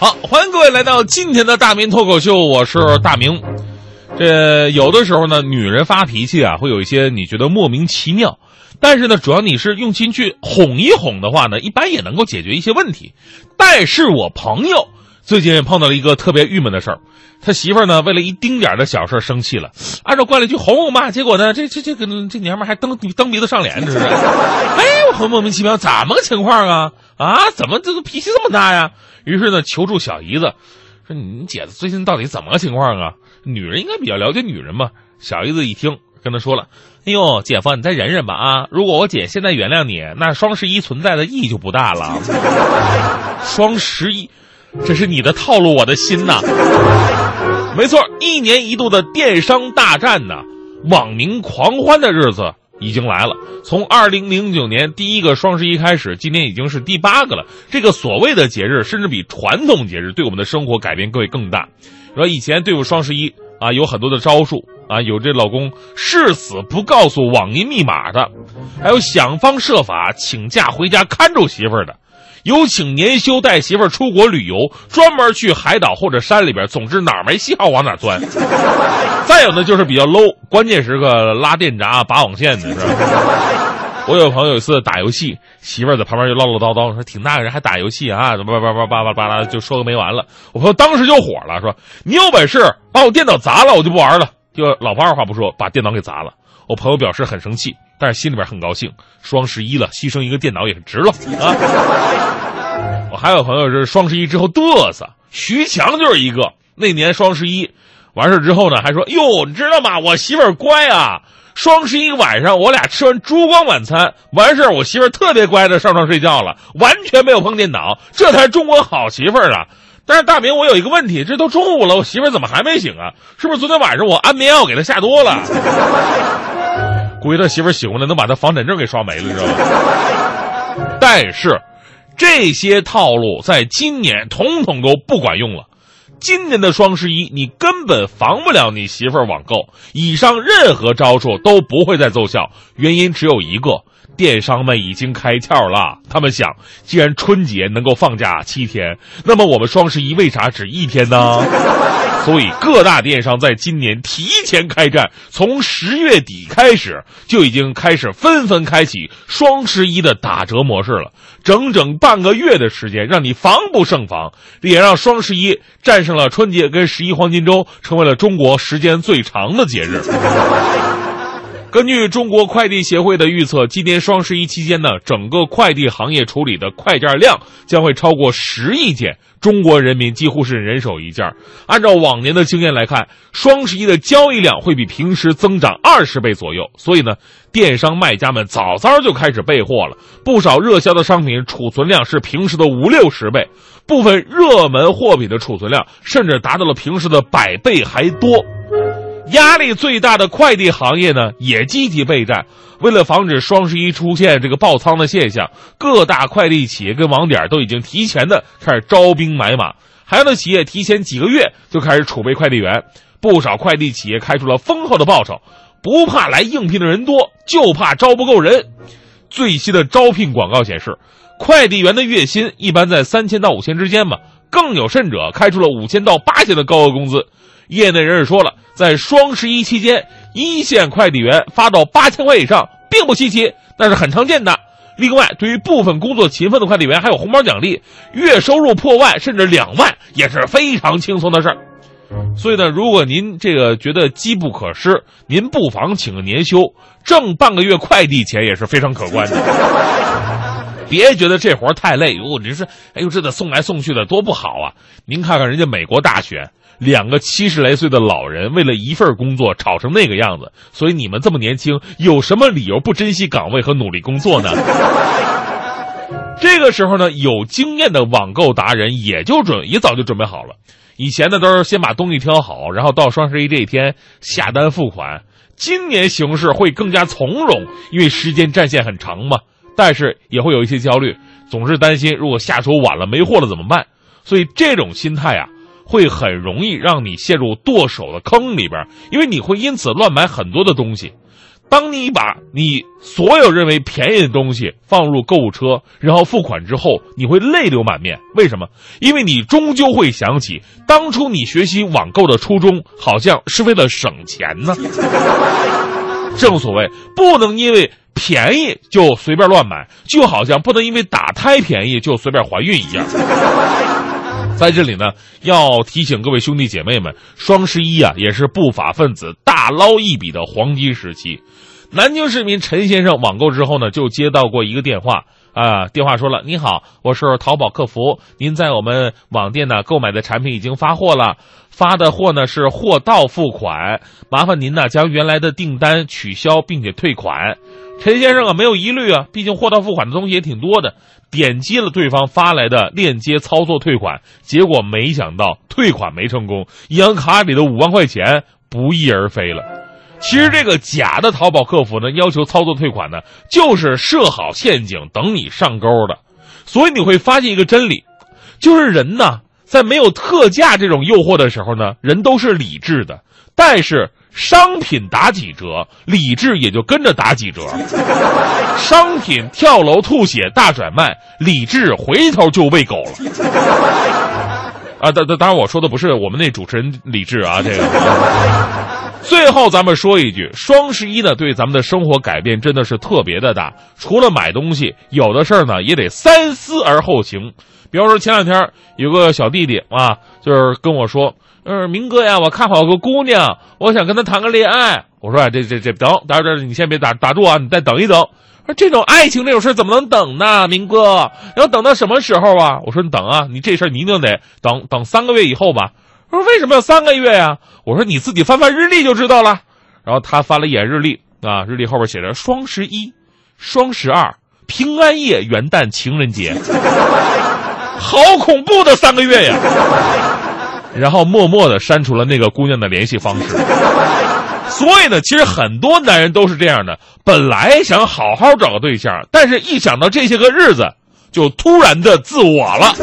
好，欢迎各位来到今天的大明脱口秀，我是大明。这有的时候呢，女人发脾气啊，会有一些你觉得莫名其妙，但是呢，主要你是用心去哄一哄的话呢，一般也能够解决一些问题。但是我朋友最近碰到了一个特别郁闷的事儿，他媳妇儿呢为了一丁点的小事生气了，按照惯例去哄哄嘛，结果呢，这这这个这娘们还蹬蹬鼻子上脸，这是，哎，我很莫名其妙，怎么个情况啊？啊，怎么这个脾气这么大呀？于是呢，求助小姨子，说你姐最近到底怎么个情况啊？女人应该比较了解女人嘛。小姨子一听，跟他说了：“哎呦，姐夫，你再忍忍吧啊！如果我姐现在原谅你，那双十一存在的意义就不大了。双十一，这是你的套路，我的心呐。没错，一年一度的电商大战呢，网民狂欢的日子。”已经来了。从二零零九年第一个双十一开始，今年已经是第八个了。这个所谓的节日，甚至比传统节日对我们的生活改变会更大。说以前对付双十一啊，有很多的招数啊，有这老公誓死不告诉网银密码的，还有想方设法请假回家看住媳妇儿的。有请年休带媳妇儿出国旅游，专门去海岛或者山里边，总之哪儿没信号往哪儿钻。再有呢，就是比较 low，关键时刻拉电闸拔网线的是吧？我有朋友有一次打游戏，媳妇儿在旁边就唠唠叨叨，说挺大个人还打游戏啊，怎么叭叭叭叭叭叭啦，就说个没完了。我朋友当时就火了，说你有本事把我电脑砸了，我就不玩了。就老婆二话不说把电脑给砸了。我朋友表示很生气。但是心里边很高兴，双十一了，牺牲一个电脑也值了啊！我还有朋友是双十一之后嘚瑟，徐强就是一个。那年双十一完事之后呢，还说：“哟，你知道吗？我媳妇儿乖啊！双十一晚上我俩吃完烛光晚餐，完事儿我媳妇儿特别乖的上床睡觉了，完全没有碰电脑，这才是中国好媳妇儿啊！”但是大明，我有一个问题，这都中午了，我媳妇儿怎么还没醒啊？是不是昨天晚上我安眠药给她下多了？估计他媳妇喜欢的能把他房产证给刷没了，知道吧？但是，这些套路在今年统统都不管用了。今年的双十一，你根本防不了你媳妇儿网购，以上任何招数都不会再奏效。原因只有一个。电商们已经开窍了，他们想，既然春节能够放假七天，那么我们双十一为啥只一天呢？所以各大电商在今年提前开战，从十月底开始就已经开始纷纷开启双十一的打折模式了，整整半个月的时间，让你防不胜防，也让双十一战胜了春节跟十一黄金周，成为了中国时间最长的节日。根据中国快递协会的预测，今年双十一期间呢，整个快递行业处理的快件量将会超过十亿件，中国人民几乎是人手一件。按照往年的经验来看，双十一的交易量会比平时增长二十倍左右。所以呢，电商卖家们早早就开始备货了，不少热销的商品储存量是平时的五六十倍，部分热门货品的储存量甚至达到了平时的百倍还多。压力最大的快递行业呢，也积极备战。为了防止双十一出现这个爆仓的现象，各大快递企业跟网点都已经提前的开始招兵买马。还有的企业提前几个月就开始储备快递员，不少快递企业开出了丰厚的报酬，不怕来应聘的人多，就怕招不够人。最新的招聘广告显示，快递员的月薪一般在三千到五千之间吧，更有甚者开出了五千到八千的高额工资。业内人士说了。在双十一期间，一线快递员发到八千块以上，并不稀奇，那是很常见的。另外，对于部分工作勤奋的快递员，还有红包奖励，月收入破万甚至两万也是非常轻松的事儿。所以呢，如果您这个觉得机不可失，您不妨请个年休，挣半个月快递钱也是非常可观的。别觉得这活太累，哟，你说，哎呦，这得送来送去的多不好啊！您看看人家美国大选。两个七十来岁的老人为了一份工作吵成那个样子，所以你们这么年轻，有什么理由不珍惜岗位和努力工作呢？这个时候呢，有经验的网购达人也就准也早就准备好了。以前呢都是先把东西挑好，然后到双十一这一天下单付款。今年形势会更加从容，因为时间战线很长嘛。但是也会有一些焦虑，总是担心如果下手晚了没货了怎么办？所以这种心态啊。会很容易让你陷入剁手的坑里边，因为你会因此乱买很多的东西。当你把你所有认为便宜的东西放入购物车，然后付款之后，你会泪流满面。为什么？因为你终究会想起当初你学习网购的初衷，好像是为了省钱呢。正所谓，不能因为便宜就随便乱买，就好像不能因为打胎便宜就随便怀孕一样。在这里呢，要提醒各位兄弟姐妹们，双十一啊，也是不法分子大捞一笔的黄金时期。南京市民陈先生网购之后呢，就接到过一个电话啊，电话说了：“你好，我是淘宝客服，您在我们网店呢购买的产品已经发货了，发的货呢是货到付款，麻烦您呢将原来的订单取消并且退款。”陈先生啊，没有疑虑啊，毕竟货到付款的东西也挺多的。点击了对方发来的链接操作退款，结果没想到退款没成功，银行卡里的五万块钱不翼而飞了。其实这个假的淘宝客服呢，要求操作退款呢，就是设好陷阱等你上钩的。所以你会发现一个真理，就是人呢，在没有特价这种诱惑的时候呢，人都是理智的，但是。商品打几折，理智也就跟着打几折。商品跳楼吐血大甩卖，理智回头就喂狗了。啊，当当当然，我说的不是我们那主持人李智啊，这个。最后咱们说一句，双十一呢，对咱们的生活改变真的是特别的大。除了买东西，有的事儿呢也得三思而后行。比方说前两天有个小弟弟啊，就是跟我说。嗯，明哥呀，我看好个姑娘，我想跟她谈个恋爱。我说啊，这这这等，等会你先别打打住啊，你再等一等。说这种爱情这种事怎么能等呢？明哥要等到什么时候啊？我说你等啊，你这事儿你一定得等等三个月以后吧。他说为什么要三个月呀？我说你自己翻翻日历就知道了。然后他翻了一眼日历啊，日历后边写着双十一、双十二、平安夜、元旦、情人节，好恐怖的三个月呀！然后默默的删除了那个姑娘的联系方式。所以呢，其实很多男人都是这样的，本来想好好找个对象，但是一想到这些个日子，就突然的自我了。